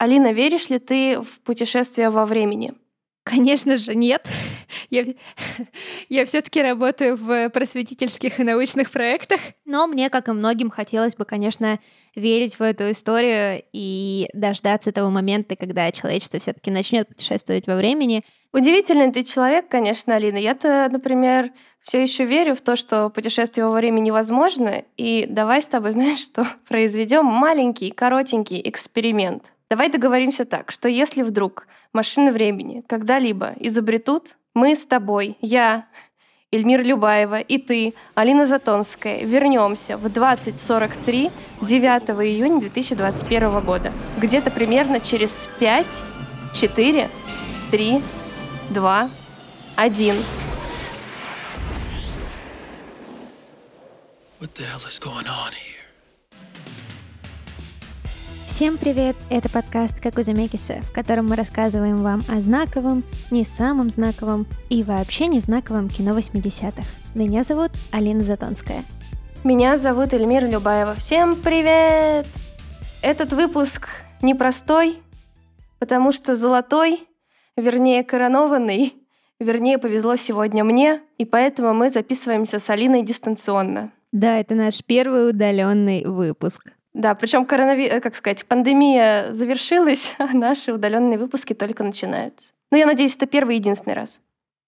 Алина, веришь ли ты в путешествия во времени? Конечно же, нет. Я, я все-таки работаю в просветительских и научных проектах. Но мне, как и многим, хотелось бы, конечно, верить в эту историю и дождаться того момента, когда человечество все-таки начнет путешествовать во времени. Удивительный ты человек, конечно, Алина. Я-то, например, все еще верю в то, что путешествие во времени возможно. И давай с тобой, знаешь что, произведем маленький, коротенький эксперимент. Давай договоримся так, что если вдруг машины времени когда-либо изобретут, мы с тобой, я, Эльмира Любаева и ты, Алина Затонская, вернемся в 2043 9 июня 2021 года. Где-то примерно через 5, 4, 3, 2, 1. What the hell is going on here? Всем привет! Это подкаст «Как у Замекиса», в котором мы рассказываем вам о знаковом, не самом знаковом и вообще не знаковом кино 80-х. Меня зовут Алина Затонская. Меня зовут Эльмира Любаева. Всем привет! Этот выпуск непростой, потому что золотой, вернее коронованный, вернее повезло сегодня мне, и поэтому мы записываемся с Алиной дистанционно. Да, это наш первый удаленный выпуск. Да, причем коронави... Э, как сказать, пандемия завершилась, а наши удаленные выпуски только начинаются. Но я надеюсь, это первый и единственный раз.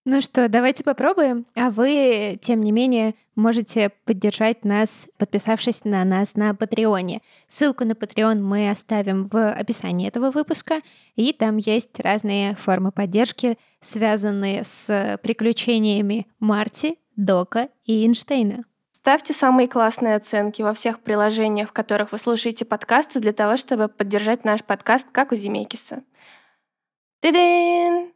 Ну что, давайте попробуем. А вы, тем не менее, можете поддержать нас, подписавшись на нас на Патреоне. Ссылку на Patreon мы оставим в описании этого выпуска, и там есть разные формы поддержки, связанные с приключениями Марти, Дока и Эйнштейна. Ставьте самые классные оценки во всех приложениях, в которых вы слушаете подкасты, для того, чтобы поддержать наш подкаст, как у Зимейкиса. Ты-дын!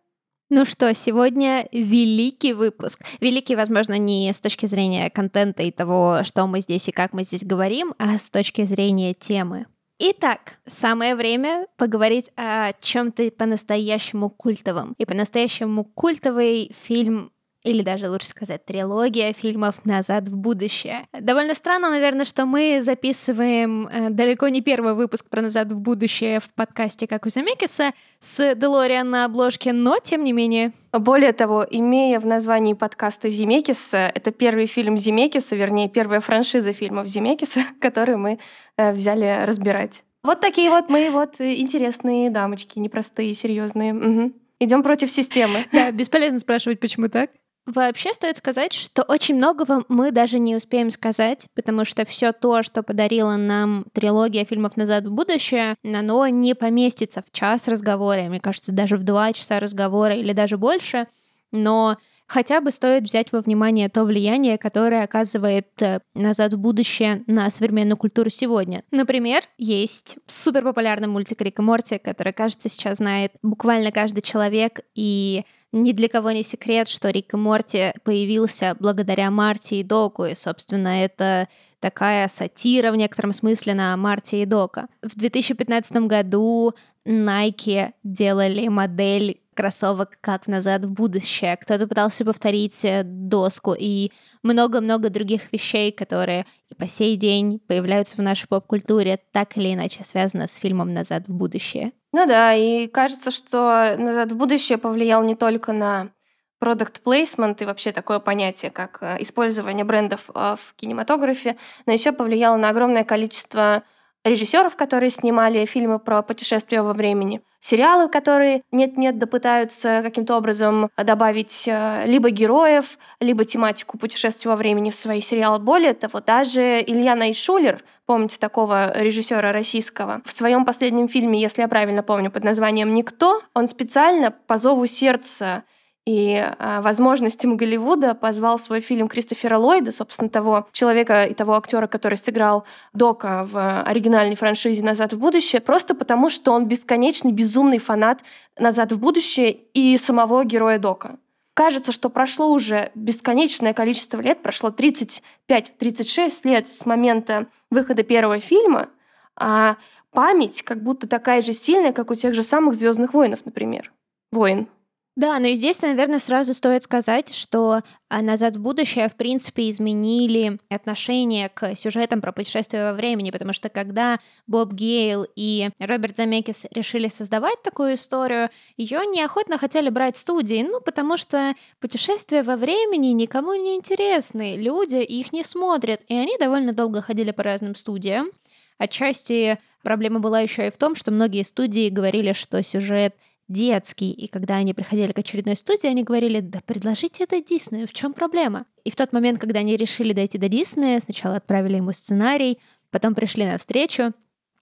Ну что, сегодня великий выпуск. Великий, возможно, не с точки зрения контента и того, что мы здесь и как мы здесь говорим, а с точки зрения темы. Итак, самое время поговорить о чем-то по-настоящему культовом. И по-настоящему культовый фильм или даже лучше сказать трилогия фильмов «Назад в будущее». Довольно странно, наверное, что мы записываем э, далеко не первый выпуск про «Назад в будущее» в подкасте «Как у Замекиса» с Делориан на обложке, но тем не менее... Более того, имея в названии подкаста Зимекиса, это первый фильм Зимекиса, вернее, первая франшиза фильмов Зимекиса, который мы э, взяли разбирать. Вот такие вот мы вот интересные дамочки, непростые, серьезные. Угу. Идем против системы. Да, бесполезно спрашивать, почему так. Вообще стоит сказать, что очень многого мы даже не успеем сказать, потому что все то, что подарила нам трилогия фильмов «Назад в будущее», оно не поместится в час разговора, мне кажется, даже в два часа разговора или даже больше, но хотя бы стоит взять во внимание то влияние, которое оказывает э, «Назад в будущее» на современную культуру сегодня. Например, есть суперпопулярный мультик Рика Морти, который, кажется, сейчас знает буквально каждый человек, и ни для кого не секрет, что Рик и Морти появился благодаря Марти и Доку, и, собственно, это такая сатира в некотором смысле на Марти и Дока. В 2015 году Nike делали модель кроссовок как назад в будущее. Кто-то пытался повторить э, доску и много-много других вещей, которые и по сей день появляются в нашей поп-культуре, так или иначе связаны с фильмом «Назад в будущее». Ну да, и кажется, что «Назад в будущее» повлиял не только на продукт placement и вообще такое понятие, как э, использование брендов э, в кинематографе, но еще повлияло на огромное количество режиссеров, которые снимали фильмы про путешествия во времени, сериалы, которые нет-нет да пытаются каким-то образом добавить э, либо героев, либо тематику путешествия во времени в свои сериалы. Более того, даже Илья Найшулер, помните такого режиссера российского, в своем последнем фильме, если я правильно помню, под названием «Никто», он специально по зову сердца и а, возможностям Голливуда позвал свой фильм Кристофера Ллойда, собственно, того человека и того актера, который сыграл Дока в оригинальной франшизе «Назад в будущее», просто потому, что он бесконечный, безумный фанат «Назад в будущее» и самого героя Дока. Кажется, что прошло уже бесконечное количество лет, прошло 35-36 лет с момента выхода первого фильма, а память как будто такая же сильная, как у тех же самых Звездных воинов, например. Воин Да, но и здесь, наверное, сразу стоит сказать, что а, «Назад в будущее» в принципе изменили отношение к сюжетам про путешествие во времени, потому что когда Боб Гейл и Роберт Замекис решили создавать такую историю, ее неохотно хотели брать студии, ну, потому что путешествия во времени никому не интересны, люди их не смотрят, и они довольно долго ходили по разным студиям. Отчасти проблема была еще и в том, что многие студии говорили, что сюжет детский, и когда они приходили к очередной студии, они говорили, да предложите это Диснею, в чем проблема? И в тот момент, когда они решили дойти до Диснея, сначала отправили ему сценарий, потом пришли на встречу.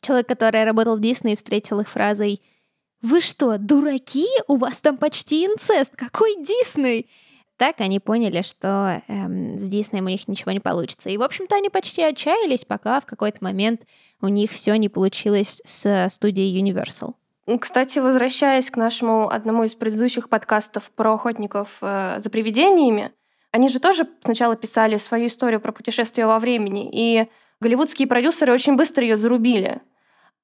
Человек, который работал в Диснее, встретил их фразой «Вы что, дураки? У вас там почти инцест! Какой Дисней?» Так они поняли, что эм, с Диснеем у них ничего не получится. И, в общем-то, они почти отчаялись, пока в какой-то момент у них все не получилось с студией Universal. Кстати, возвращаясь к нашему одному из предыдущих подкастов про охотников э, за привидениями, они же тоже сначала писали свою историю про путешествие во времени, и голливудские продюсеры очень быстро ее зарубили.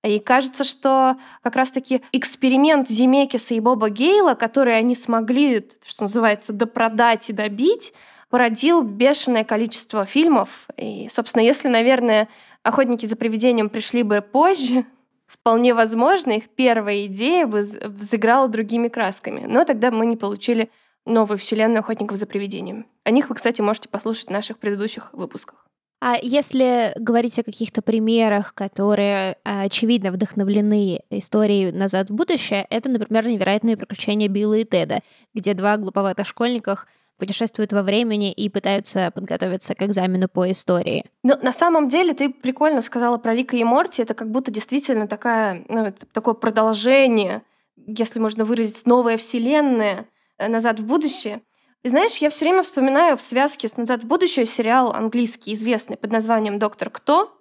И кажется, что как раз-таки эксперимент Земекиса и Боба Гейла, который они смогли, что называется, допродать и добить, породил бешеное количество фильмов. И, собственно, если, наверное, охотники за привидением пришли бы позже, вполне возможно, их первая идея бы взыграла другими красками. Но тогда мы не получили новую вселенную охотников за привидением. О них вы, кстати, можете послушать в наших предыдущих выпусках. А если говорить о каких-то примерах, которые очевидно вдохновлены историей «Назад в будущее», это, например, «Невероятные приключения Билла и Теда», где два глуповатых школьниках путешествуют во времени и пытаются подготовиться к экзамену по истории. Но на самом деле ты прикольно сказала про Рика и Морти. Это как будто действительно такая, ну, такое продолжение, если можно выразить, новая вселенная э, «Назад в будущее». И знаешь, я все время вспоминаю в связке с «Назад в будущее» сериал английский, известный под названием «Доктор Кто»,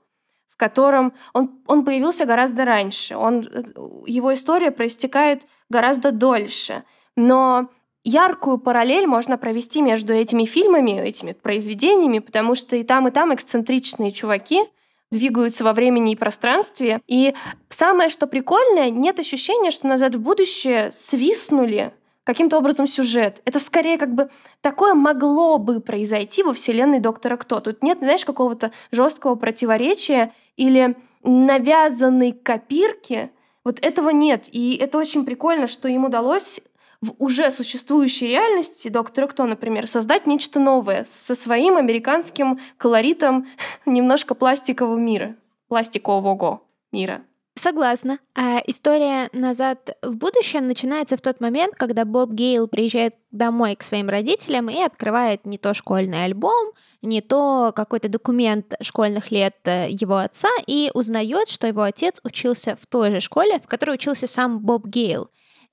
в котором он, он появился гораздо раньше. Он, э, его история проистекает гораздо дольше. Но яркую параллель можно провести между этими фильмами, этими произведениями, потому что и там, и там эксцентричные чуваки двигаются во времени и пространстве. И самое, что прикольное, нет ощущения, что «Назад в будущее» свистнули каким-то образом сюжет. Это скорее как бы такое могло бы произойти во вселенной Доктора Кто. Тут нет, знаешь, какого-то жесткого противоречия или навязанной копирки. Вот этого нет. И это очень прикольно, что им удалось в уже существующей реальности Доктора Кто, например, создать нечто новое со своим американским колоритом немножко пластикового мира, пластикового мира. Согласна. А история «Назад в будущее» начинается в тот момент, когда Боб Гейл приезжает домой к своим родителям и открывает не то школьный альбом, не то какой-то документ школьных лет э, его отца и узнает, что его отец учился в той же школе, в которой учился сам Боб Гейл.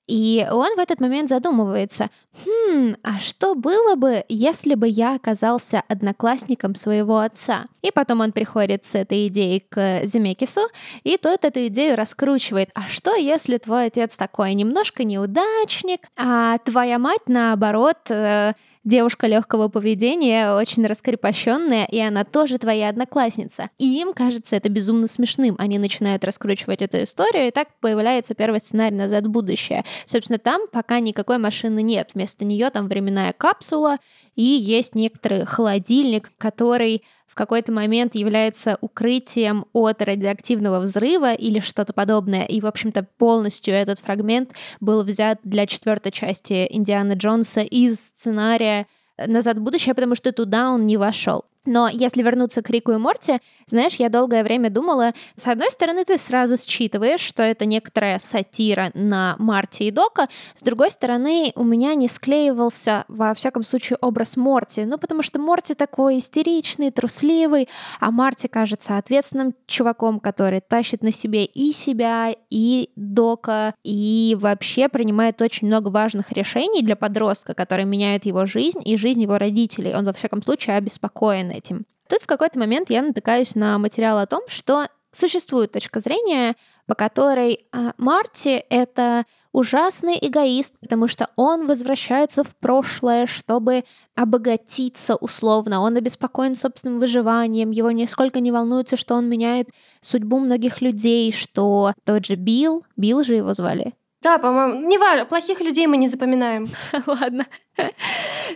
И он в этот момент задумывается, хм, а что было бы, если бы я оказался одноклассником своего отца? И потом он приходит с этой идеей к Земекису, и тот эту идею раскручивает. А что, если твой отец такой немножко неудачник, а твоя мать, наоборот, э, девушка легкого поведения, очень раскрепощенная, и она тоже твоя одноклассница. И им кажется это безумно смешным. Они начинают раскручивать эту историю, и так появляется первый сценарий «Назад в будущее». Собственно, там пока никакой машины нет. Вместо нее там временная капсула, и есть некоторый холодильник, который в какой-то момент является укрытием от радиоактивного взрыва или что-то подобное. И, в общем-то, полностью этот фрагмент был взят для четвертой части Индианы Джонса из сценария «Назад в будущее», потому что туда он не вошел. Но если вернуться к Рику и Морти, знаешь, я долгое время думала, с одной стороны, ты сразу считываешь, что это некоторая сатира на Марти и Дока, с другой стороны, у меня не склеивался, во всяком случае, образ Морти, ну, потому что Морти такой истеричный, трусливый, а Марти кажется ответственным чуваком, который тащит на себе и себя, и Дока, и вообще принимает очень много важных решений для подростка, которые меняют его жизнь и жизнь его родителей. Он, во всяком случае, обеспокоен этим. Тут в какой-то момент я натыкаюсь на материал о том, что существует точка зрения, по которой а, Марти — это ужасный эгоист, потому что он возвращается в прошлое, чтобы обогатиться условно. Он обеспокоен собственным выживанием, его нисколько не волнуется, что он меняет судьбу многих людей, что тот же Билл, Билл же его звали, Да, по-моему, не важно, плохих людей мы не запоминаем. Ладно.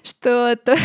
Что то...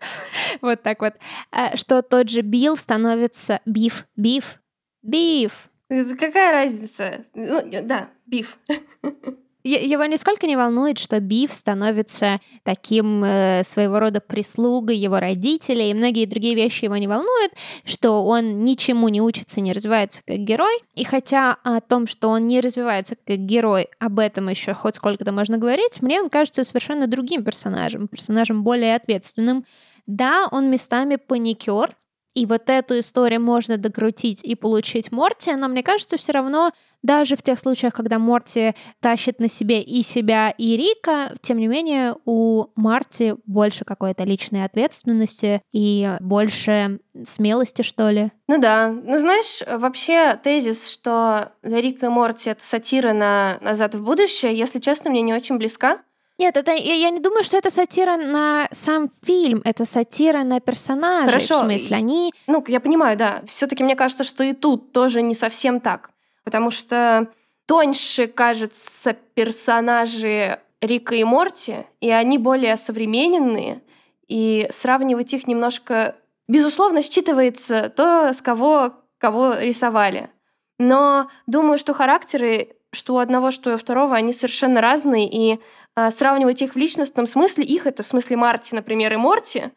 Вот так вот. А, что тот же Билл становится биф, биф, биф. Какая разница? Ну, да, биф. Его нисколько не волнует, что Биф становится таким э, своего рода прислугой его родителей, и многие другие вещи его не волнуют, что он ничему не учится, не развивается как герой. И хотя о том, что он не развивается как герой, об этом еще хоть сколько-то можно говорить, мне он кажется совершенно другим персонажем, персонажем более ответственным. Да, он местами паникер, и вот эту историю можно докрутить и получить Морти, но мне кажется, все равно даже в тех случаях, когда Морти тащит на себе и себя, и Рика, тем не менее у Марти больше какой-то личной ответственности и больше смелости, что ли. Ну да. Ну знаешь, вообще тезис, что Рик и Морти — это сатира на «Назад в будущее», если честно, мне не очень близка. Нет, это я, я не думаю, что это сатира на сам фильм, это сатира на персонажей. Хорошо. В смысле, они. Ну, я понимаю, да. Все-таки мне кажется, что и тут тоже не совсем так. Потому что тоньше, кажется, персонажи Рика и Морти, и они более современные, и сравнивать их немножко, безусловно, считывается то, с кого кого рисовали. Но думаю, что характеры что у одного, что у второго, они совершенно разные, и а, сравнивать их в личностном смысле, их это в смысле Марти, например, и Морти,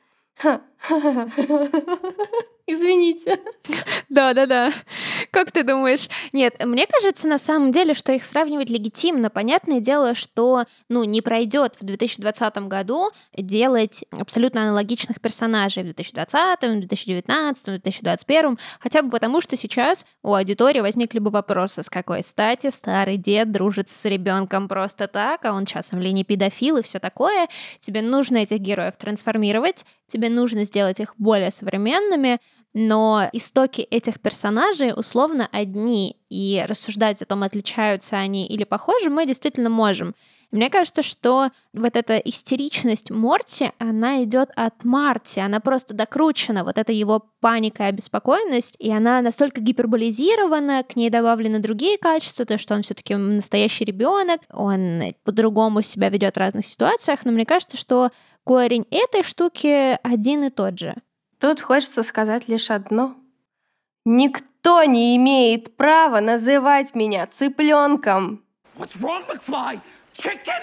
Извините. Да, да, да. Как ты думаешь? Нет, мне кажется, на самом деле, что их сравнивать легитимно. Понятное дело, что ну, не пройдет в 2020 году делать абсолютно аналогичных персонажей в 2020, в 2019, в 2021, хотя бы потому, что сейчас у аудитории возникли бы вопросы, с какой стати старый дед дружит с ребенком просто так, а он часом ли не педофил и все такое. Тебе нужно этих героев трансформировать, тебе нужно сделать их более современными, но истоки этих персонажей условно одни, и рассуждать о том, отличаются они или похожи, мы действительно можем. Мне кажется, что вот эта истеричность Морти, она идет от Марти, она просто докручена, вот это его паника и обеспокоенность, и она настолько гиперболизирована, к ней добавлены другие качества, то, что он все-таки настоящий ребенок, он по-другому себя ведет в разных ситуациях, но мне кажется, что корень этой штуки один и тот же. Тут хочется сказать лишь одно. Никто не имеет права называть меня цыпленком. What's wrong, McFly? Chicken?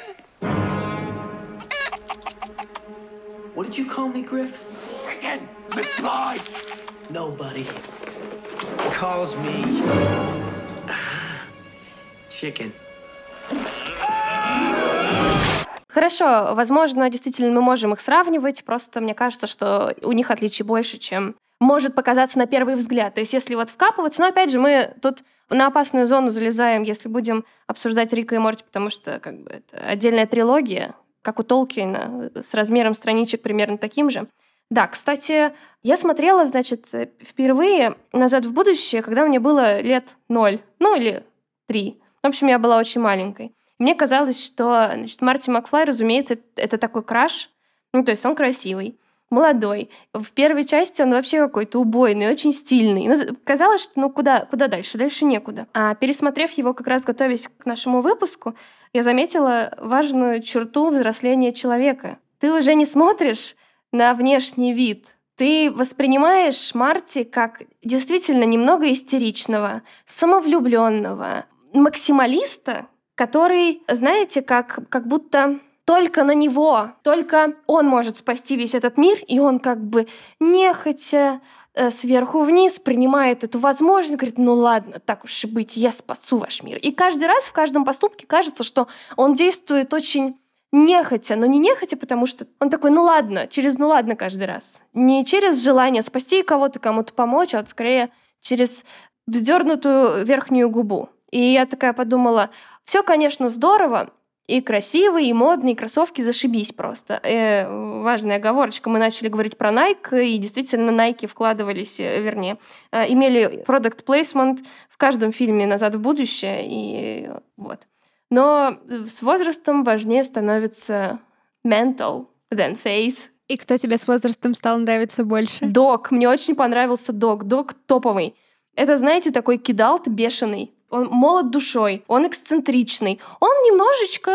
What did you call me, Griff? Chicken, McFly. Nobody calls me chicken. Хорошо, возможно, действительно мы можем их сравнивать, просто мне кажется, что у них отличий больше, чем может показаться на первый взгляд. То есть если вот вкапываться, но опять же мы тут на опасную зону залезаем, если будем обсуждать Рика и Морти, потому что как бы это отдельная трилогия, как у Толкина, с размером страничек примерно таким же. Да, кстати, я смотрела, значит, впервые «Назад в будущее», когда мне было лет ноль, ну или три. В общем, я была очень маленькой. Мне казалось, что значит, Марти Макфлай, разумеется, это такой краш. Ну, то есть он красивый, молодой. В первой части он вообще какой-то убойный, очень стильный. Ну, казалось, что ну куда, куда дальше? Дальше некуда. А пересмотрев его как раз готовясь к нашему выпуску, я заметила важную черту взросления человека. Ты уже не смотришь на внешний вид, ты воспринимаешь Марти как действительно немного истеричного, самовлюбленного, максималиста, который, знаете, как, как будто только на него, только он может спасти весь этот мир, и он как бы нехотя э, сверху вниз принимает эту возможность, говорит, ну ладно, так уж и быть, я спасу ваш мир. И каждый раз в каждом поступке кажется, что он действует очень нехотя, но не нехотя, потому что он такой, ну ладно, через ну ладно каждый раз. Не через желание спасти кого-то, кому-то помочь, а вот скорее через вздернутую верхнюю губу. И я такая подумала, все, конечно, здорово, и красивые, и модные, кроссовки зашибись просто. Э, важная оговорочка. Мы начали говорить про Nike, и действительно Nike вкладывались, э, вернее, э, имели product placement в каждом фильме «Назад в будущее», и вот. Но с возрастом важнее становится mental than face. И кто тебе с возрастом стал нравиться больше? Док. Мне очень понравился Док. Док топовый. Это, знаете, такой кидалт бешеный он молод душой, он эксцентричный, он немножечко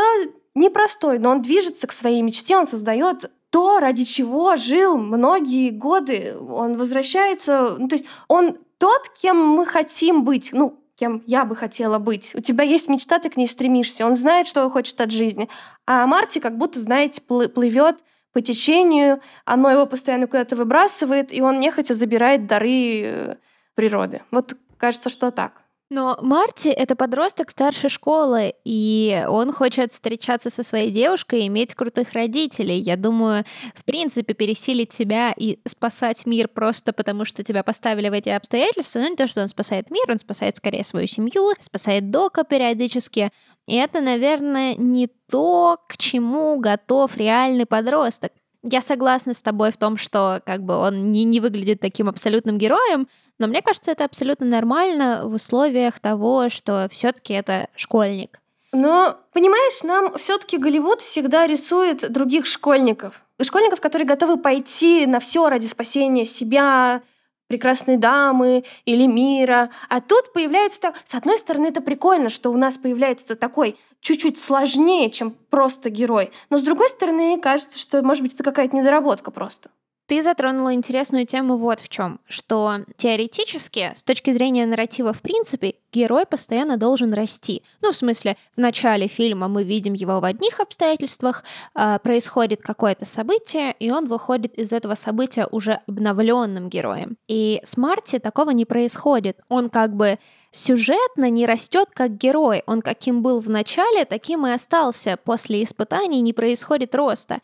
непростой, но он движется к своей мечте, он создает то, ради чего жил многие годы. Он возвращается, ну, то есть он тот, кем мы хотим быть. Ну, кем я бы хотела быть. У тебя есть мечта, ты к ней стремишься. Он знает, что хочет от жизни. А Марти как будто, знаете, плывет по течению, оно его постоянно куда-то выбрасывает, и он нехотя забирает дары э, природы. Вот кажется, что так. Но Марти — это подросток старшей школы, и он хочет встречаться со своей девушкой и иметь крутых родителей. Я думаю, в принципе, пересилить себя и спасать мир просто потому, что тебя поставили в эти обстоятельства, ну не то, что он спасает мир, он спасает скорее свою семью, спасает Дока периодически. И это, наверное, не то, к чему готов реальный подросток. Я согласна с тобой в том, что как бы он не, не выглядит таким абсолютным героем, но мне кажется, это абсолютно нормально в условиях того, что все-таки это школьник. Но, понимаешь, нам все-таки Голливуд всегда рисует других школьников. Школьников, которые готовы пойти на все ради спасения себя, прекрасной дамы или мира. А тут появляется так... С одной стороны, это прикольно, что у нас появляется такой чуть-чуть сложнее, чем просто герой. Но с другой стороны, кажется, что, может быть, это какая-то недоработка просто. Ты затронула интересную тему вот в чем, что теоретически, с точки зрения нарратива в принципе, герой постоянно должен расти. Ну, в смысле, в начале фильма мы видим его в одних обстоятельствах, э, происходит какое-то событие, и он выходит из этого события уже обновленным героем. И с Марти такого не происходит. Он как бы сюжетно не растет как герой. Он каким был в начале, таким и остался. После испытаний не происходит роста.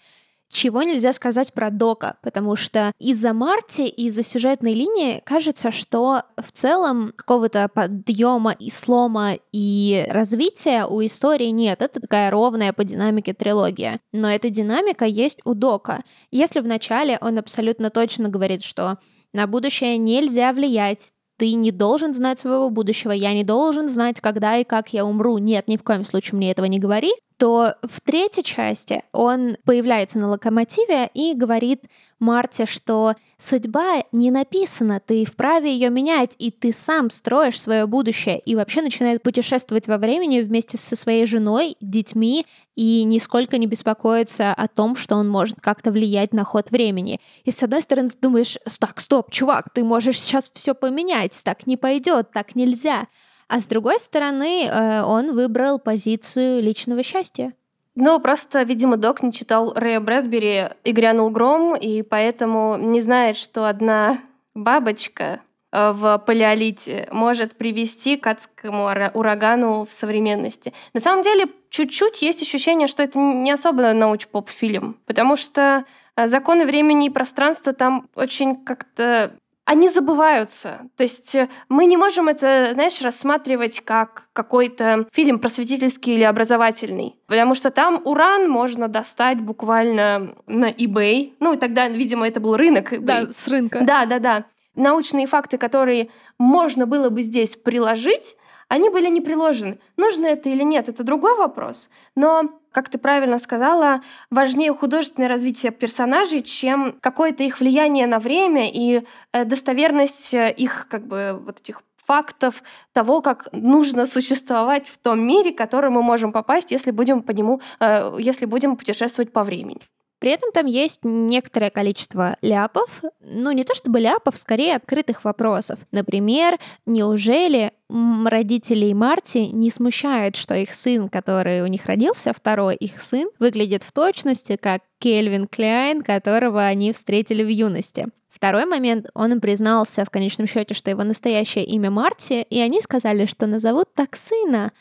Чего нельзя сказать про Дока, потому что из-за Марти, из-за сюжетной линии кажется, что в целом какого-то подъема и слома и развития у истории нет. Это такая ровная по динамике трилогия. Но эта динамика есть у Дока. Если вначале он абсолютно точно говорит, что на будущее нельзя влиять, ты не должен знать своего будущего, я не должен знать, когда и как я умру. Нет, ни в коем случае мне этого не говори то в третьей части он появляется на локомотиве и говорит Марте, что судьба не написана, ты вправе ее менять, и ты сам строишь свое будущее, и вообще начинает путешествовать во времени вместе со своей женой, детьми, и нисколько не беспокоится о том, что он может как-то влиять на ход времени. И с одной стороны ты думаешь, так, стоп, чувак, ты можешь сейчас все поменять, так не пойдет, так нельзя. А с другой стороны, э, он выбрал позицию личного счастья. Ну, просто, видимо, док не читал Рэя Брэдбери и грянул гром, и поэтому не знает, что одна бабочка э, в палеолите может привести к адскому урагану в современности. На самом деле, чуть-чуть есть ощущение, что это не особо науч-поп-фильм, потому что э, законы времени и пространства там очень как-то они забываются. То есть э, мы не можем это, знаешь, рассматривать как какой-то фильм просветительский или образовательный. Потому что там уран можно достать буквально на eBay. Ну, и тогда, видимо, это был рынок eBay. Да, с рынка. Да, да, да. Научные факты, которые можно было бы здесь приложить, они были не приложены. Нужно это или нет, это другой вопрос. Но, как ты правильно сказала, важнее художественное развитие персонажей, чем какое-то их влияние на время и э, достоверность э, их как бы вот этих фактов того, как нужно существовать в том мире, в который мы можем попасть, если будем по нему, э, если будем путешествовать по времени. При этом там есть некоторое количество ляпов, ну не то чтобы ляпов, скорее открытых вопросов. Например, неужели родителей Марти не смущает, что их сын, который у них родился, второй их сын, выглядит в точности как Кельвин Кляйн, которого они встретили в юности. Второй момент, он признался в конечном счете, что его настоящее имя Марти, и они сказали, что назовут так сына.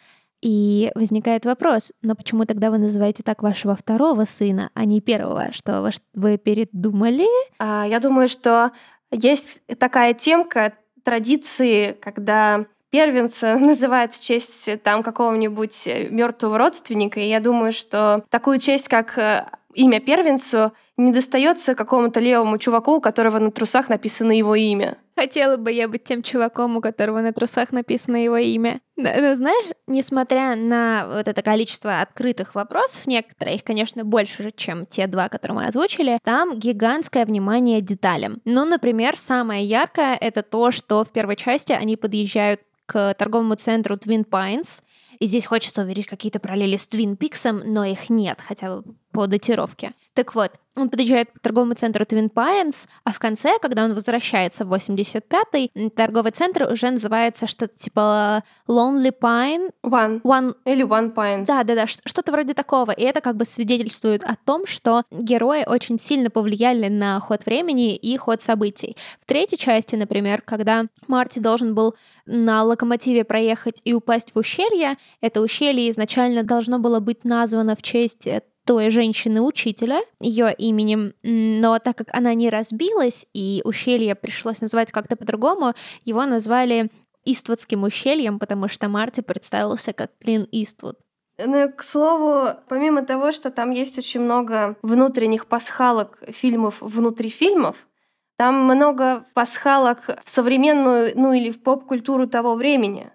И возникает вопрос, но почему тогда вы называете так вашего второго сына, а не первого? Что вы передумали? А, я думаю, что есть такая темка традиции, когда первенца называют в честь там какого-нибудь мертвого родственника. И я думаю, что такую честь, как э, имя первенцу, не достается какому-то левому чуваку, у которого на трусах написано его имя. Хотела бы я быть тем чуваком, у которого на трусах написано его имя. Но, но знаешь, несмотря на вот это количество открытых вопросов, некоторые, их, конечно, больше же, чем те два, которые мы озвучили, там гигантское внимание деталям. Ну, например, самое яркое — это то, что в первой части они подъезжают к торговому центру Twin Pines, и здесь хочется увидеть какие-то параллели с Твин Пиксом, но их нет, хотя бы по датировке. Так вот, он подъезжает к торговому центру Twin Pines, а в конце, когда он возвращается в 85-й, торговый центр уже называется что-то типа Lonely Pine. One. One. Или One Pines. Да-да-да, что-то вроде такого. И это как бы свидетельствует о том, что герои очень сильно повлияли на ход времени и ход событий. В третьей части, например, когда Марти должен был на локомотиве проехать и упасть в ущелье, это ущелье изначально должно было быть названо в честь той женщины-учителя, ее именем, но так как она не разбилась, и ущелье пришлось назвать как-то по-другому, его назвали Иствудским ущельем, потому что Марти представился как Клин Иствуд. Ну, к слову, помимо того, что там есть очень много внутренних пасхалок фильмов внутри фильмов, там много пасхалок в современную, ну или в поп-культуру того времени.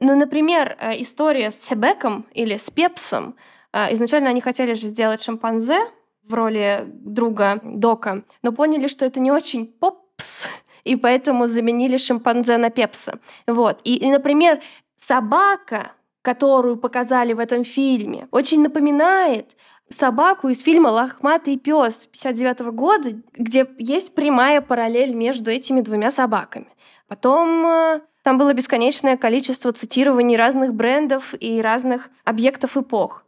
Ну, например, э, история с Себеком или с Пепсом — изначально они хотели же сделать шимпанзе в роли друга Дока, но поняли, что это не очень попс, и поэтому заменили шимпанзе на пепса. Вот. И, и, например, собака, которую показали в этом фильме, очень напоминает собаку из фильма «Лохматый пес» 59 года, где есть прямая параллель между этими двумя собаками. Потом э, там было бесконечное количество цитирований разных брендов и разных объектов эпох.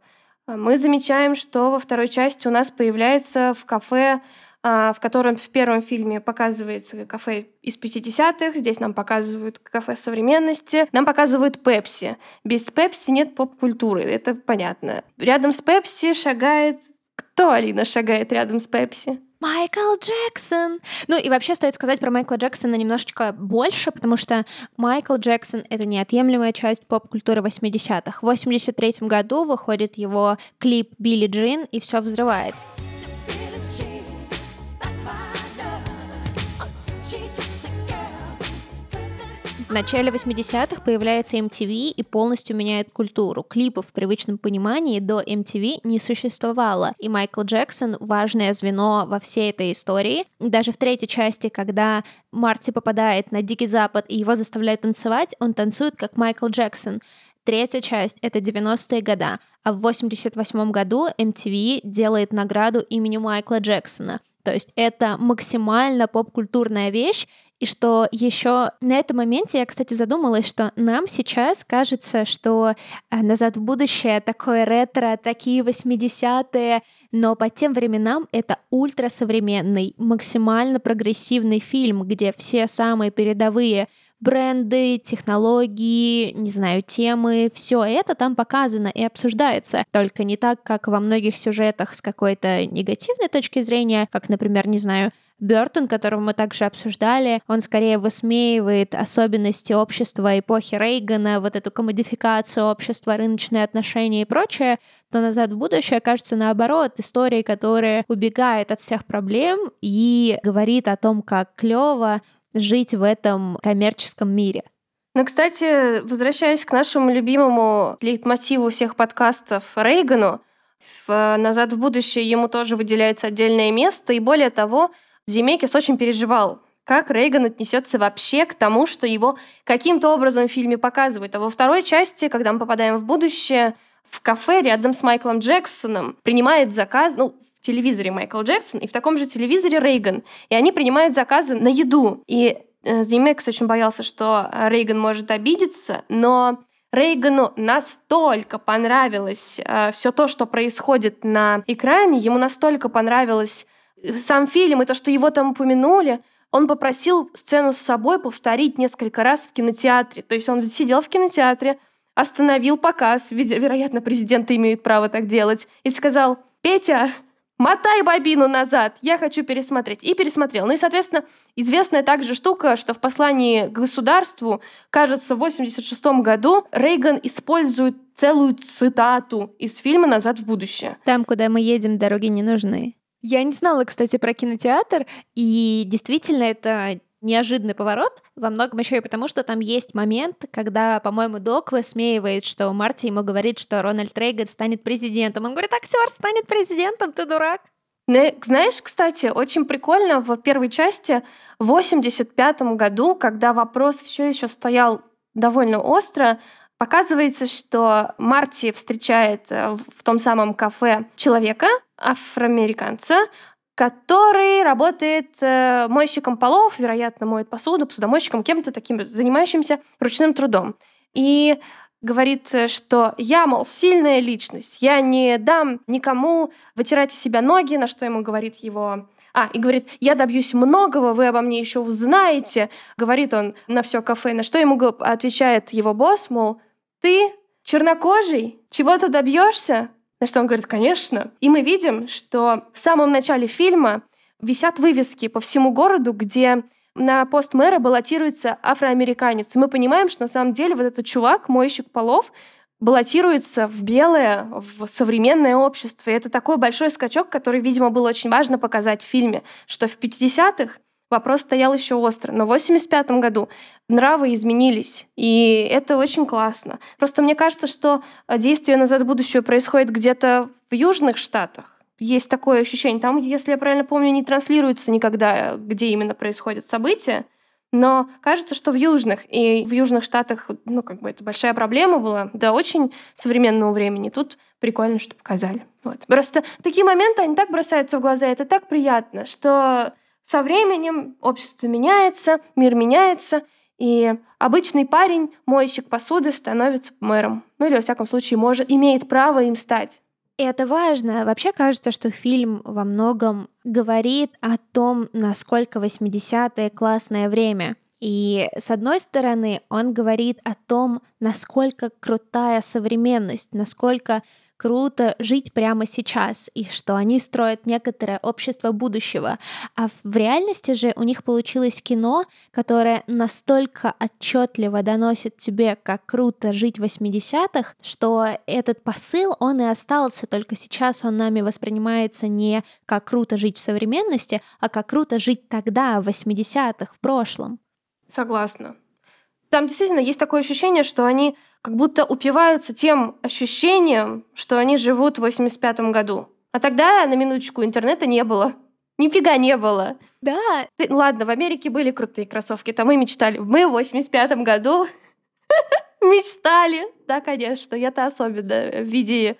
Мы замечаем, что во второй части у нас появляется в кафе, а, в котором в первом фильме показывается кафе из 50-х, здесь нам показывают кафе современности, нам показывают Пепси. Без Пепси нет поп-культуры, это понятно. Рядом с Пепси шагает... Кто, Алина, шагает рядом с Пепси? Майкл Джексон. Ну и вообще стоит сказать про Майкла Джексона немножечко больше, потому что Майкл Джексон — это неотъемлемая часть поп-культуры 80-х. В 83 году выходит его клип «Билли Джин» и все взрывает. В начале 80-х появляется MTV и полностью меняет культуру. Клипов в привычном понимании до MTV не существовало, и Майкл Джексон — важное звено во всей этой истории. Даже в третьей части, когда Марти попадает на Дикий Запад и его заставляют танцевать, он танцует как Майкл Джексон. Третья часть — это 90-е года, а в 88 году MTV делает награду имени Майкла Джексона. То есть это максимально поп-культурная вещь, и что еще на этом моменте я, кстати, задумалась, что нам сейчас кажется, что э, «Назад в будущее» такое ретро, такие 80-е, но по тем временам это ультрасовременный, максимально прогрессивный фильм, где все самые передовые бренды, технологии, не знаю, темы, все это там показано и обсуждается. Только не так, как во многих сюжетах с какой-то негативной точки зрения, как, например, не знаю, Бертон, которого мы также обсуждали, он скорее высмеивает особенности общества эпохи Рейгана, вот эту комодификацию общества, рыночные отношения и прочее, но «Назад в будущее» кажется наоборот, историей, которая убегает от всех проблем и говорит о том, как клево жить в этом коммерческом мире. Ну, кстати, возвращаясь к нашему любимому лейтмотиву всех подкастов Рейгану, в «Назад в будущее» ему тоже выделяется отдельное место, и более того, Земекис очень переживал, как Рейган отнесется вообще к тому, что его каким-то образом в фильме показывают. А во второй части, когда мы попадаем в будущее, в кафе рядом с Майклом Джексоном принимает заказ, ну, в телевизоре Майкл Джексон, и в таком же телевизоре Рейган. И они принимают заказы на еду. И э, Земекс очень боялся, что Рейган может обидеться, но Рейгану настолько понравилось э, все то, что происходит на экране, ему настолько понравилось сам фильм и то, что его там упомянули, он попросил сцену с собой повторить несколько раз в кинотеатре. То есть он сидел в кинотеатре, остановил показ, вероятно, президенты имеют право так делать, и сказал, «Петя, мотай бобину назад, я хочу пересмотреть». И пересмотрел. Ну и, соответственно, известная также штука, что в послании к государству, кажется, в 86 году Рейган использует целую цитату из фильма «Назад в будущее». Там, куда мы едем, дороги не нужны. Я не знала, кстати, про кинотеатр, и действительно это неожиданный поворот, во многом еще и потому, что там есть момент, когда, по-моему, Док высмеивает, что Марти ему говорит, что Рональд Рейган станет президентом. Он говорит, актер станет президентом, ты дурак. Знаешь, кстати, очень прикольно в первой части в 85 году, когда вопрос все еще стоял довольно остро. Показывается, что Марти встречает э, в том самом кафе человека, афроамериканца, который работает э, мойщиком полов, вероятно, моет посуду, посудомойщиком, кем-то таким, занимающимся ручным трудом. И говорит, э, что я, мол, сильная личность, я не дам никому вытирать из себя ноги, на что ему говорит его а, и говорит, я добьюсь многого, вы обо мне еще узнаете. Говорит он на все кафе, на что ему отвечает его босс, мол, ты чернокожий, чего-то добьешься? На что он говорит, конечно. И мы видим, что в самом начале фильма висят вывески по всему городу, где на пост мэра баллотируется афроамериканец. И мы понимаем, что на самом деле вот этот чувак, мойщик полов, баллотируется в белое, в современное общество. И это такой большой скачок, который, видимо, было очень важно показать в фильме, что в 50-х вопрос стоял еще остро. Но в 85 году нравы изменились, и это очень классно. Просто мне кажется, что действие «Назад в будущее» происходит где-то в Южных Штатах. Есть такое ощущение. Там, если я правильно помню, не транслируется никогда, где именно происходят события. Но кажется, что в южных и в южных штатах, ну, как бы это большая проблема была до очень современного времени. Тут прикольно, что показали. Вот. Просто такие моменты, они так бросаются в глаза, это так приятно, что со временем общество меняется, мир меняется, и обычный парень, мойщик посуды, становится мэром. Ну или, во всяком случае, может, имеет право им стать. И это важно. Вообще кажется, что фильм во многом говорит о том, насколько 80-е классное время. И с одной стороны, он говорит о том, насколько крутая современность, насколько круто жить прямо сейчас, и что они строят некоторое общество будущего. А в реальности же у них получилось кино, которое настолько отчетливо доносит тебе, как круто жить в 80-х, что этот посыл, он и остался, только сейчас он нами воспринимается не как круто жить в современности, а как круто жить тогда, в 80-х, в прошлом. Согласна. Там действительно есть такое ощущение, что они как будто упиваются тем ощущением, что они живут в 85 году. А тогда, на минуточку, интернета не было. Нифига не было. Да. Ты, ладно, в Америке были крутые кроссовки, там мы мечтали. Мы в 85 году мечтали. Да, конечно, я-то особенно в виде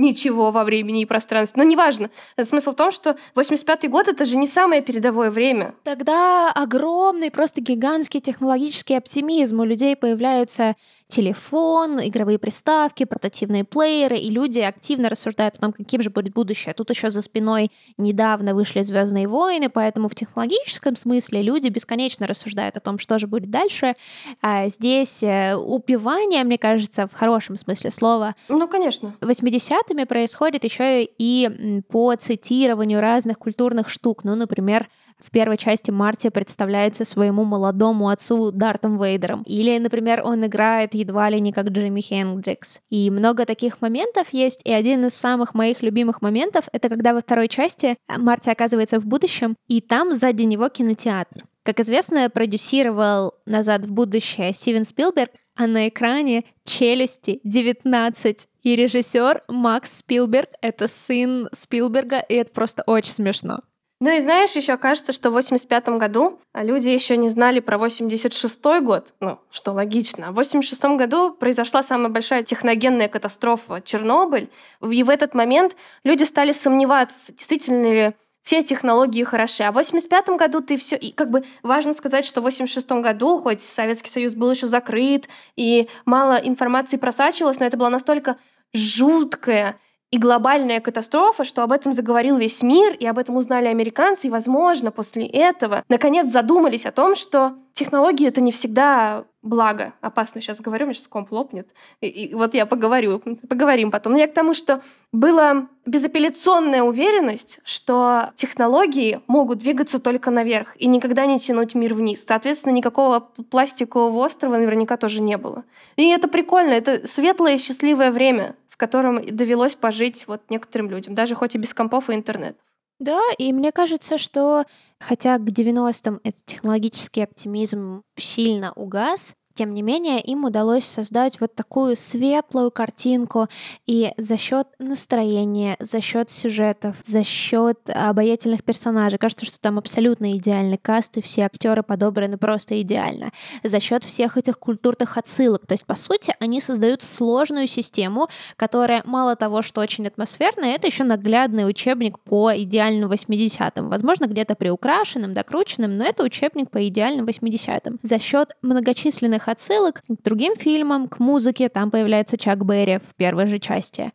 ничего во времени и пространстве. Но неважно. Смысл в том, что 85-й год — это же не самое передовое время. Тогда огромный, просто гигантский технологический оптимизм. У людей появляются телефон, игровые приставки, портативные плееры, и люди активно рассуждают о том, каким же будет будущее. Тут еще за спиной недавно вышли Звездные войны, поэтому в технологическом смысле люди бесконечно рассуждают о том, что же будет дальше. А здесь э, упивание, мне кажется, в хорошем смысле слова. Ну, конечно. 80-ми происходит еще и по цитированию разных культурных штук. Ну, например, в первой части Марти представляется своему молодому отцу Дартом Вейдером. Или, например, он играет едва ли не как Джимми Хендрикс. И много таких моментов есть, и один из самых моих любимых моментов — это когда во второй части Марти оказывается в будущем, и там сзади него кинотеатр. Как известно, продюсировал «Назад в будущее» Стивен Спилберг, а на экране «Челюсти 19». И режиссер Макс Спилберг — это сын Спилберга, и это просто очень смешно. Ну и знаешь, еще кажется, что в 85 году люди еще не знали про 86 год, ну, что логично. В 86 году произошла самая большая техногенная катастрофа Чернобыль, и в этот момент люди стали сомневаться, действительно ли все технологии хороши. А в 85 году ты все... И как бы важно сказать, что в 86 году, хоть Советский Союз был еще закрыт, и мало информации просачивалось, но это была настолько жуткая и глобальная катастрофа, что об этом заговорил весь мир, и об этом узнали американцы, и, возможно, после этого наконец задумались о том, что технологии — это не всегда благо. Опасно сейчас говорю, мне сейчас комп лопнет. И, и вот я поговорю, поговорим потом. Но я к тому, что была безапелляционная уверенность, что технологии могут двигаться только наверх и никогда не тянуть мир вниз. Соответственно, никакого пластикового острова наверняка тоже не было. И это прикольно, это светлое, счастливое время котором довелось пожить вот некоторым людям, даже хоть и без компов и интернет. Да, и мне кажется, что хотя к 90-м этот технологический оптимизм сильно угас, тем не менее, им удалось создать вот такую светлую картинку, и за счет настроения, за счет сюжетов, за счет обаятельных персонажей, кажется, что там абсолютно идеальный каст, и все актеры подобраны просто идеально. За счет всех этих культурных отсылок. То есть, по сути, они создают сложную систему, которая мало того, что очень атмосферная, это еще наглядный учебник по идеальным 80-м. Возможно, где-то приукрашенным, докрученным, но это учебник по идеальным 80-м. За счет многочисленных отсылок к другим фильмам, к музыке, там появляется Чак Берри в первой же части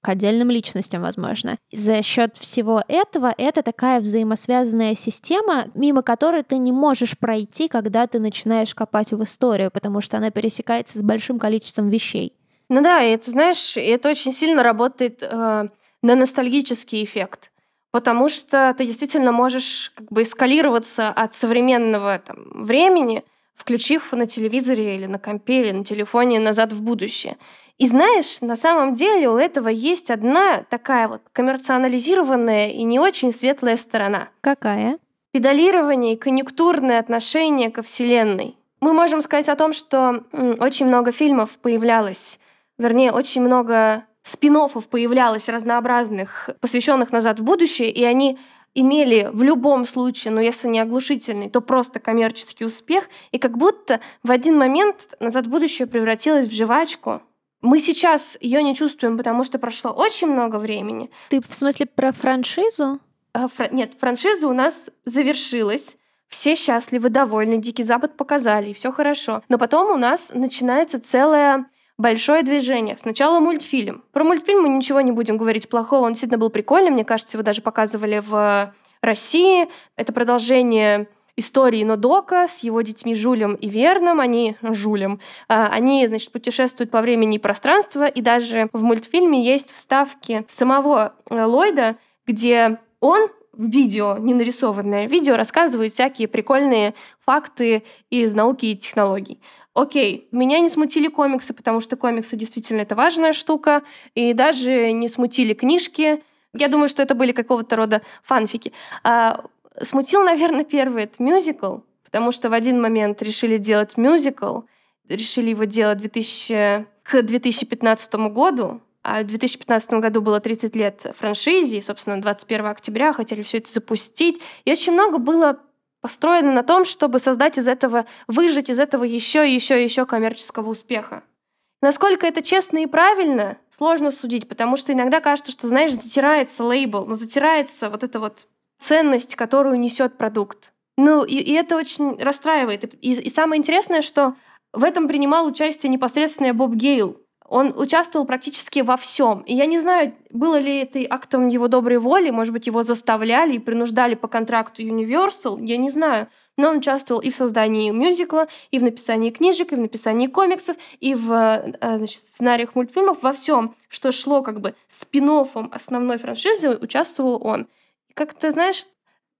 к отдельным личностям, возможно. За счет всего этого это такая взаимосвязанная система, мимо которой ты не можешь пройти, когда ты начинаешь копать в историю, потому что она пересекается с большим количеством вещей. Ну да, это, знаешь, это очень сильно работает э, на ностальгический эффект потому что ты действительно можешь как бы эскалироваться от современного там, времени, включив на телевизоре или на компе или на телефоне «Назад в будущее». И знаешь, на самом деле у этого есть одна такая вот коммерциализированная и не очень светлая сторона. Какая? Педалирование и конъюнктурное отношение ко Вселенной. Мы можем сказать о том, что очень много фильмов появлялось, вернее, очень много спин появлялось разнообразных, посвященных назад в будущее, и они имели в любом случае, ну если не оглушительный, то просто коммерческий успех, и как будто в один момент «Назад в будущее» превратилась в жвачку. Мы сейчас ее не чувствуем, потому что прошло очень много времени. Ты в смысле про франшизу? А, фра- нет, франшиза у нас завершилась. Все счастливы, довольны, Дикий Запад показали, и все хорошо. Но потом у нас начинается целая большое движение. Сначала мультфильм. Про мультфильм мы ничего не будем говорить плохого, он действительно был прикольный, мне кажется, его даже показывали в России. Это продолжение истории Нодока с его детьми Жулем и Верном. Они Жулем. А, они, значит, путешествуют по времени и пространству, и даже в мультфильме есть вставки самого э, Ллойда, где он видео, не нарисованное видео, рассказывает всякие прикольные факты из науки и технологий. Окей, меня не смутили комиксы, потому что комиксы действительно это важная штука, и даже не смутили книжки. Я думаю, что это были какого-то рода фанфики. А, смутил, наверное, первый это мюзикл, потому что в один момент решили делать мюзикл, решили его делать 2000, к 2015 году, в 2015 году было 30 лет франшизе, и, собственно, 21 октября хотели все это запустить. И очень много было построены на том, чтобы создать из этого, выжить из этого еще и еще и еще коммерческого успеха. Насколько это честно и правильно, сложно судить, потому что иногда кажется, что, знаешь, затирается лейбл, но затирается вот эта вот ценность, которую несет продукт. Ну, и, и это очень расстраивает. И, и самое интересное, что в этом принимал участие непосредственно Боб Гейл, он участвовал практически во всем. И я не знаю, было ли это актом его доброй воли, может быть, его заставляли и принуждали по контракту Universal, я не знаю. Но он участвовал и в создании мюзикла, и в написании книжек, и в написании комиксов, и в э, значит, сценариях мультфильмов, во всем, что шло как бы спин основной франшизы, участвовал он. И как ты знаешь,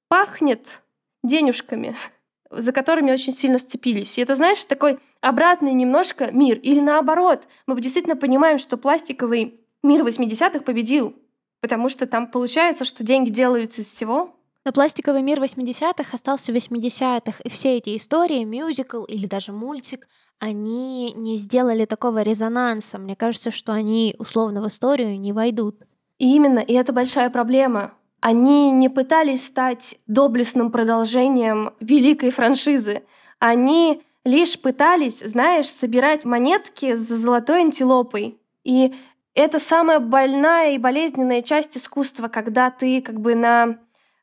пахнет денежками за которыми очень сильно сцепились. И это, знаешь, такой обратный немножко мир. Или наоборот, мы действительно понимаем, что пластиковый мир 80-х победил, потому что там получается, что деньги делаются из всего, но пластиковый мир 80-х остался в 80-х, и все эти истории, мюзикл или даже мультик, они не сделали такого резонанса. Мне кажется, что они условно в историю не войдут. Именно, и это большая проблема. Они не пытались стать доблестным продолжением великой франшизы. Они лишь пытались, знаешь, собирать монетки за золотой антилопой. И это самая больная и болезненная часть искусства, когда ты как бы на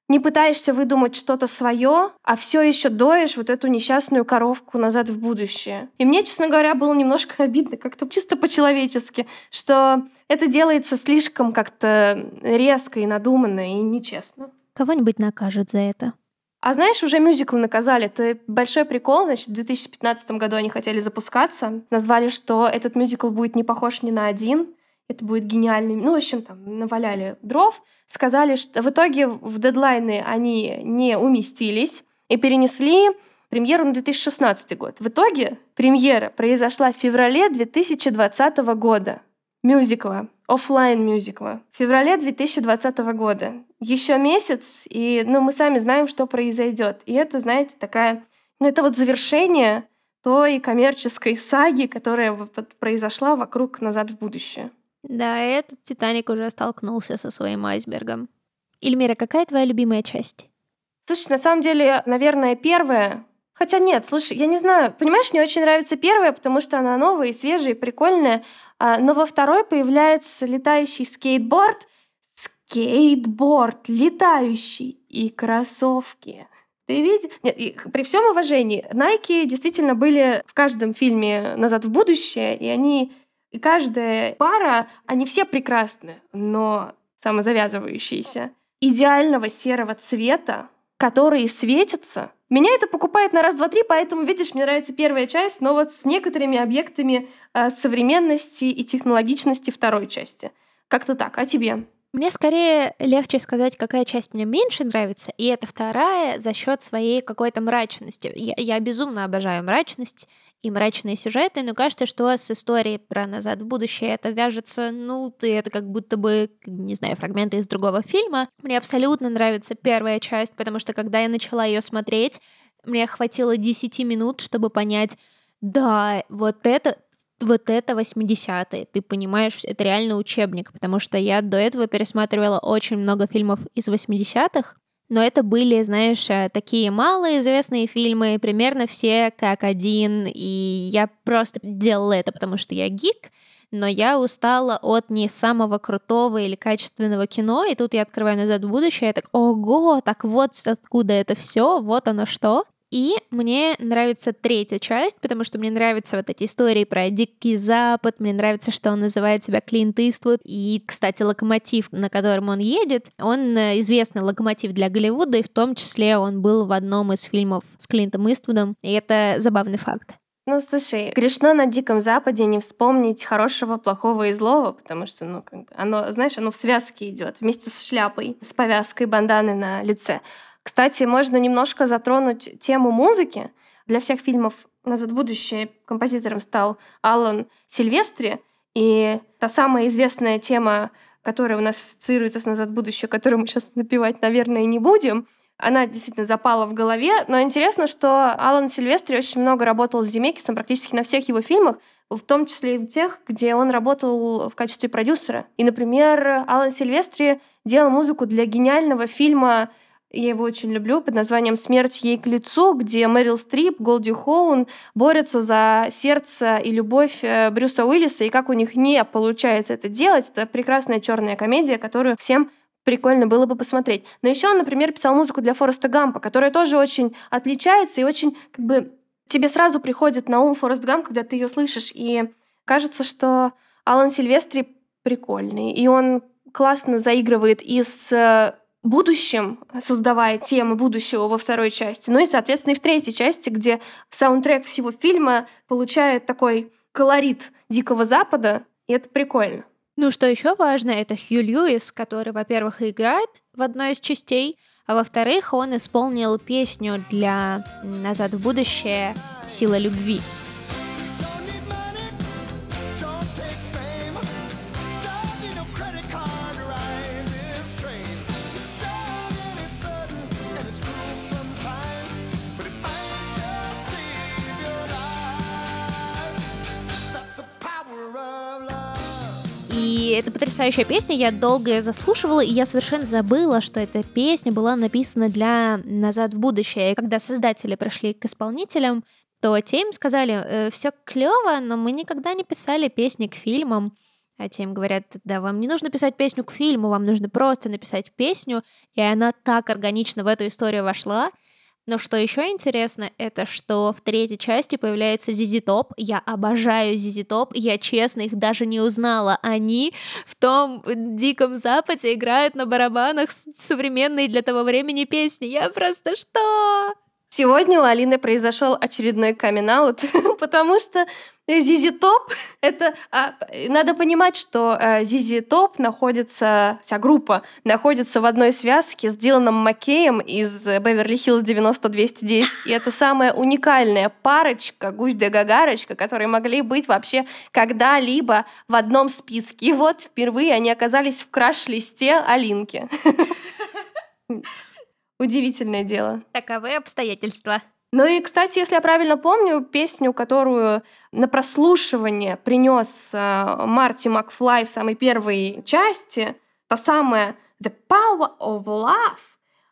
не пытаешься выдумать что-то свое, а все еще доешь вот эту несчастную коровку назад в будущее. И мне, честно говоря, было немножко обидно, как-то чисто по-человечески, что это делается слишком как-то резко и надуманно, и нечестно. Кого-нибудь накажут за это. А знаешь, уже мюзиклы наказали. Это большой прикол. Значит, в 2015 году они хотели запускаться. Назвали, что этот мюзикл будет не похож ни на один это будет гениальный. Ну, в общем, там наваляли дров, сказали, что в итоге в дедлайны они не уместились и перенесли премьеру на 2016 год. В итоге премьера произошла в феврале 2020 года. Мюзикла, офлайн мюзикла. В феврале 2020 года. Еще месяц, и ну, мы сами знаем, что произойдет. И это, знаете, такая... Ну, это вот завершение той коммерческой саги, которая произошла вокруг «Назад в будущее». Да, этот «Титаник» уже столкнулся со своим айсбергом. Ильмира, какая твоя любимая часть? Слушай, на самом деле, наверное, первая. Хотя нет, слушай, я не знаю. Понимаешь, мне очень нравится первая, потому что она новая, свежая, и прикольная. А, но во второй появляется летающий скейтборд. Скейтборд летающий и кроссовки. Ты видишь? Нет, и при всем уважении, Nike действительно были в каждом фильме «Назад в будущее», и они, и каждая пара, они все прекрасны, но самозавязывающиеся. Идеального серого цвета, которые светятся. Меня это покупает на раз, два, три, поэтому, видишь, мне нравится первая часть, но вот с некоторыми объектами э, современности и технологичности второй части. Как-то так. А тебе? Мне скорее легче сказать, какая часть мне меньше нравится, и это вторая за счет своей какой-то мрачности. Я, я безумно обожаю мрачность и мрачные сюжеты, но кажется, что с историей про «Назад в будущее» это вяжется, ну, ты это как будто бы, не знаю, фрагменты из другого фильма. Мне абсолютно нравится первая часть, потому что когда я начала ее смотреть, мне хватило 10 минут, чтобы понять, да, вот это вот это 80-е, ты понимаешь, это реально учебник, потому что я до этого пересматривала очень много фильмов из 80-х, но это были, знаешь, э, такие малоизвестные фильмы, примерно все как один, и я просто делала это, потому что я гик, но я устала от не самого крутого или качественного кино, и тут я открываю «Назад в будущее», и так, ого, так вот откуда это все, вот оно что. И мне нравится третья часть, потому что мне нравятся вот эти истории про Дикий Запад, мне нравится, что он называет себя Клинт Иствуд. И, кстати, локомотив, на котором он едет, он э, известный локомотив для Голливуда, и в том числе он был в одном из фильмов с Клинтом Иствудом, и это забавный факт. Ну, слушай, грешно на Диком Западе не вспомнить хорошего, плохого и злого, потому что, ну, как бы, оно, знаешь, оно в связке идет вместе с шляпой, с повязкой банданы на лице. Кстати, можно немножко затронуть тему музыки. Для всех фильмов «Назад в будущее» композитором стал Алан Сильвестри, и та самая известная тема, которая у нас ассоциируется с «Назад в будущее», которую мы сейчас напевать, наверное, не будем, она действительно запала в голове, но интересно, что Алан Сильвестри очень много работал с Земекисом практически на всех его фильмах, в том числе и в тех, где он работал в качестве продюсера. И, например, Алан Сильвестри делал музыку для гениального фильма я его очень люблю, под названием «Смерть ей к лицу», где Мэрил Стрип, Голди Хоун борются за сердце и любовь э, Брюса Уиллиса, и как у них не получается это делать. Это прекрасная черная комедия, которую всем прикольно было бы посмотреть. Но еще он, например, писал музыку для Фореста Гампа, которая тоже очень отличается и очень как бы тебе сразу приходит на ум Форест Гамп, когда ты ее слышишь, и кажется, что Алан Сильвестри прикольный, и он классно заигрывает и с э, будущем, создавая темы будущего во второй части, ну и, соответственно, и в третьей части, где саундтрек всего фильма получает такой колорит Дикого Запада, и это прикольно. Ну, что еще важно, это Хью Льюис, который, во-первых, играет в одной из частей, а во-вторых, он исполнил песню для «Назад в будущее. Сила любви». И это потрясающая песня, я долго ее заслушивала, и я совершенно забыла, что эта песня была написана для «Назад в будущее». Когда создатели пришли к исполнителям, то те им сказали, э, все клево, но мы никогда не писали песни к фильмам. А те им говорят, да, вам не нужно писать песню к фильму, вам нужно просто написать песню, и она так органично в эту историю вошла, но что еще интересно, это что в третьей части появляется Зизи Топ. Я обожаю Зизи Топ. Я честно их даже не узнала. Они в том диком западе играют на барабанах современные для того времени песни. Я просто что? Сегодня у Алины произошел очередной камин потому что Зизи Топ — это... А, надо понимать, что э, Зизи Топ находится... Вся группа находится в одной связке с Диланом Маккеем из Беверли-Хиллз 90-210. И это самая уникальная парочка, гусь да гагарочка, которые могли быть вообще когда-либо в одном списке. И вот впервые они оказались в краш-листе Алинки. Удивительное дело. Таковы обстоятельства. Ну и, кстати, если я правильно помню, песню, которую на прослушивание принес э, Марти Макфлай в самой первой части, та самая The Power of Love,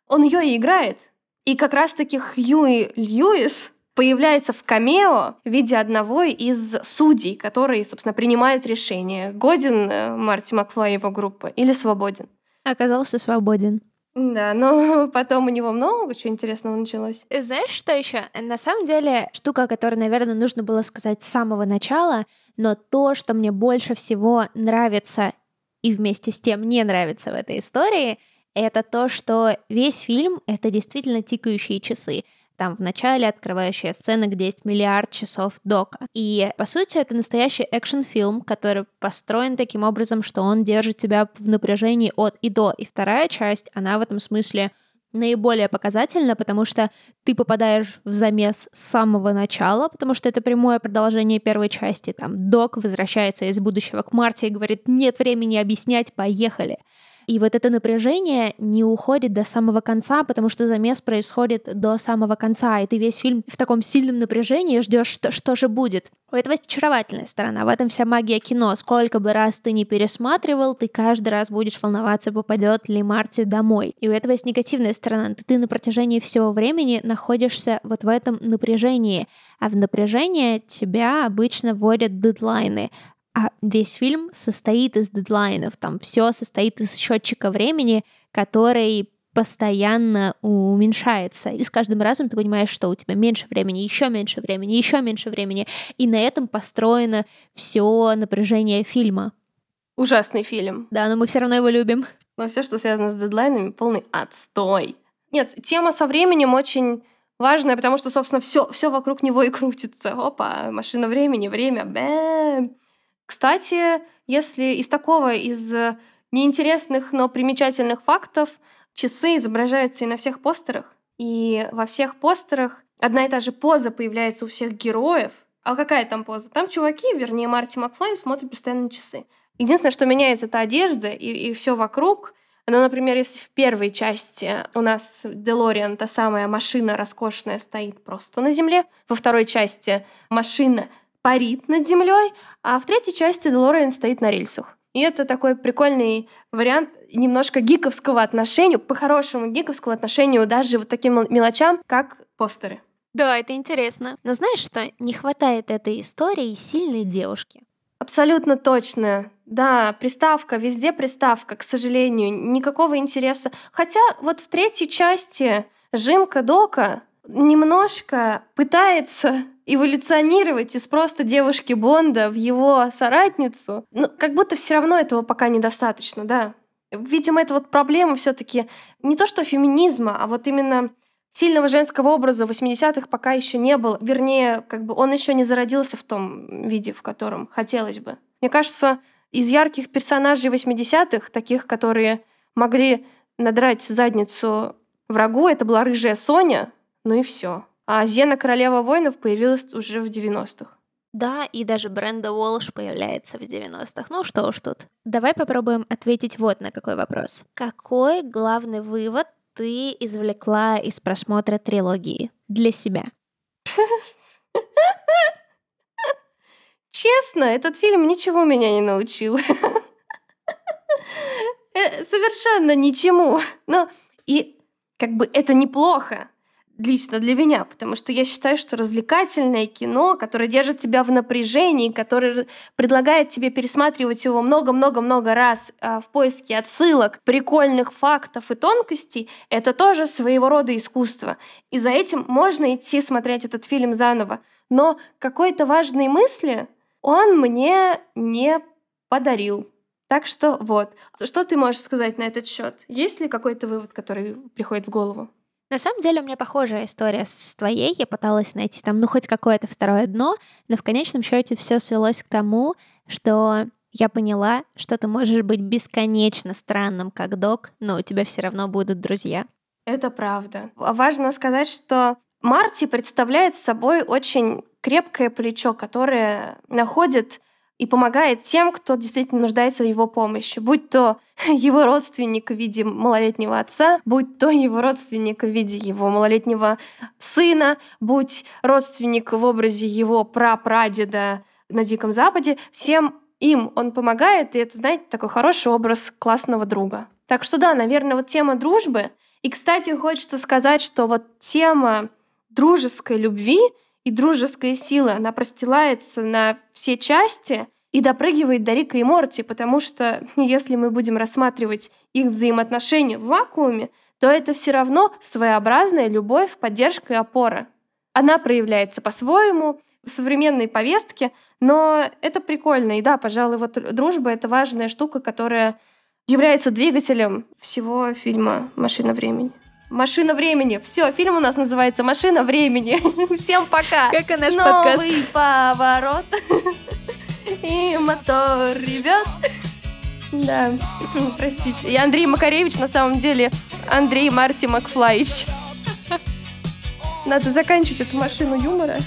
он ее и играет. И как раз-таки Хьюи Льюис появляется в камео в виде одного из судей, которые, собственно, принимают решение, годен э, Марти Макфлай и его группа или свободен. Оказался свободен. Да, но потом у него много чего интересного началось. Знаешь, что еще? На самом деле, штука, которую, наверное, нужно было сказать с самого начала, но то, что мне больше всего нравится и вместе с тем не нравится в этой истории, это то, что весь фильм — это действительно тикающие часы. Там в начале открывающая сцена, где есть миллиард часов дока. И, по сути, это настоящий экшн-фильм, который построен таким образом, что он держит тебя в напряжении от и до. И вторая часть, она в этом смысле наиболее показательна, потому что ты попадаешь в замес с самого начала, потому что это прямое продолжение первой части. Там Док возвращается из будущего к Марте и говорит, нет времени объяснять, поехали. И вот это напряжение не уходит до самого конца, потому что замес происходит до самого конца, и ты весь фильм в таком сильном напряжении ждешь, что, что же будет. У этого есть очаровательная сторона, в этом вся магия кино. Сколько бы раз ты не пересматривал, ты каждый раз будешь волноваться, попадет ли Марти домой. И у этого есть негативная сторона. Ты на протяжении всего времени находишься вот в этом напряжении, а в напряжение тебя обычно вводят дедлайны а весь фильм состоит из дедлайнов, там все состоит из счетчика времени, который постоянно уменьшается. И с каждым разом ты понимаешь, что у тебя меньше времени, еще меньше времени, еще меньше времени. И на этом построено все напряжение фильма. Ужасный фильм. Да, но мы все равно его любим. Но все, что связано с дедлайнами, полный отстой. Нет, тема со временем очень важная, потому что, собственно, все, все вокруг него и крутится. Опа, машина времени, время, бэм. Кстати, если из такого, из э, неинтересных, но примечательных фактов, часы изображаются и на всех постерах. И во всех постерах одна и та же поза появляется у всех героев. А какая там поза? Там чуваки, вернее, Марти Макфлай смотрят постоянно на часы. Единственное, что меняется, это одежда и, и все вокруг. Ну, например, если в первой части у нас Делориан, та самая машина роскошная, стоит просто на земле, во второй части машина парит над землей, а в третьей части Делориан стоит на рельсах. И это такой прикольный вариант немножко гиковского отношения, по-хорошему гиковского отношению даже вот таким мелочам, как постеры. Да, это интересно. Но знаешь что? Не хватает этой истории сильной девушки. Абсолютно точно. Да, приставка, везде приставка, к сожалению, никакого интереса. Хотя вот в третьей части Жинка Дока немножко пытается эволюционировать из просто девушки Бонда в его соратницу, ну, как будто все равно этого пока недостаточно, да. Видимо, это вот проблема все таки не то что феминизма, а вот именно сильного женского образа в 80-х пока еще не было. Вернее, как бы он еще не зародился в том виде, в котором хотелось бы. Мне кажется, из ярких персонажей 80-х, таких, которые могли надрать задницу врагу, это была рыжая Соня, ну и все. А Зена Королева воинов появилась уже в 90-х. Да, и даже Бренда Уолш появляется в 90-х. Ну что уж тут. Давай попробуем ответить вот на какой вопрос. Какой главный вывод ты извлекла из просмотра трилогии для себя? Честно, этот фильм ничего меня не научил. Э, совершенно ничему. Но и как бы это неплохо лично для меня, потому что я считаю, что развлекательное кино, которое держит тебя в напряжении, которое предлагает тебе пересматривать его много-много-много раз а, в поиске отсылок, прикольных фактов и тонкостей, это тоже своего рода искусство. И за этим можно идти смотреть этот фильм заново. Но какой-то важной мысли он мне не подарил. Так что вот. Что ты можешь сказать на этот счет? Есть ли какой-то вывод, который приходит в голову? На самом деле у меня похожая история с твоей. Я пыталась найти там, ну, хоть какое-то второе дно, но в конечном счете все свелось к тому, что я поняла, что ты можешь быть бесконечно странным как док, но у тебя все равно будут друзья. Это правда. Важно сказать, что Марти представляет собой очень крепкое плечо, которое находит и помогает тем, кто действительно нуждается в его помощи, будь то его родственник в виде малолетнего отца, будь то его родственник в виде его малолетнего сына, будь родственник в образе его прапрадеда на Диком Западе, всем им он помогает, и это, знаете, такой хороший образ классного друга. Так что да, наверное, вот тема дружбы. И, кстати, хочется сказать, что вот тема дружеской любви и дружеской силы, она простилается на все части и допрыгивает до Рика и Морти, потому что если мы будем рассматривать их взаимоотношения в вакууме, то это все равно своеобразная любовь, поддержка и опора. Она проявляется по-своему в современной повестке, но это прикольно. И да, пожалуй, вот дружба — это важная штука, которая является двигателем всего фильма «Машина времени». Машина времени. Все, фильм у нас называется Машина времени. Всем пока. Как и наш Новый поворот. И мотор ребят. Да, простите. Я Андрей Макаревич, на самом деле Андрей Марти Макфлайч. Надо заканчивать эту машину юмора.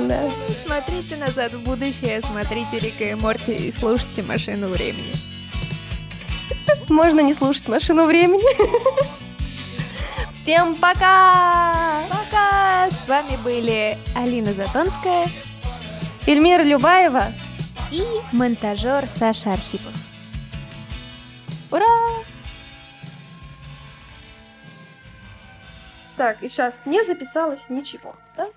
Да. Смотрите назад в будущее, смотрите Рика и Морти и слушайте машину времени. Можно не слушать машину времени. Всем пока! Пока! С вами были Алина Затонская, Эльмира Любаева и монтажер Саша Архипов. Ура! Так, и сейчас не записалось ничего, да?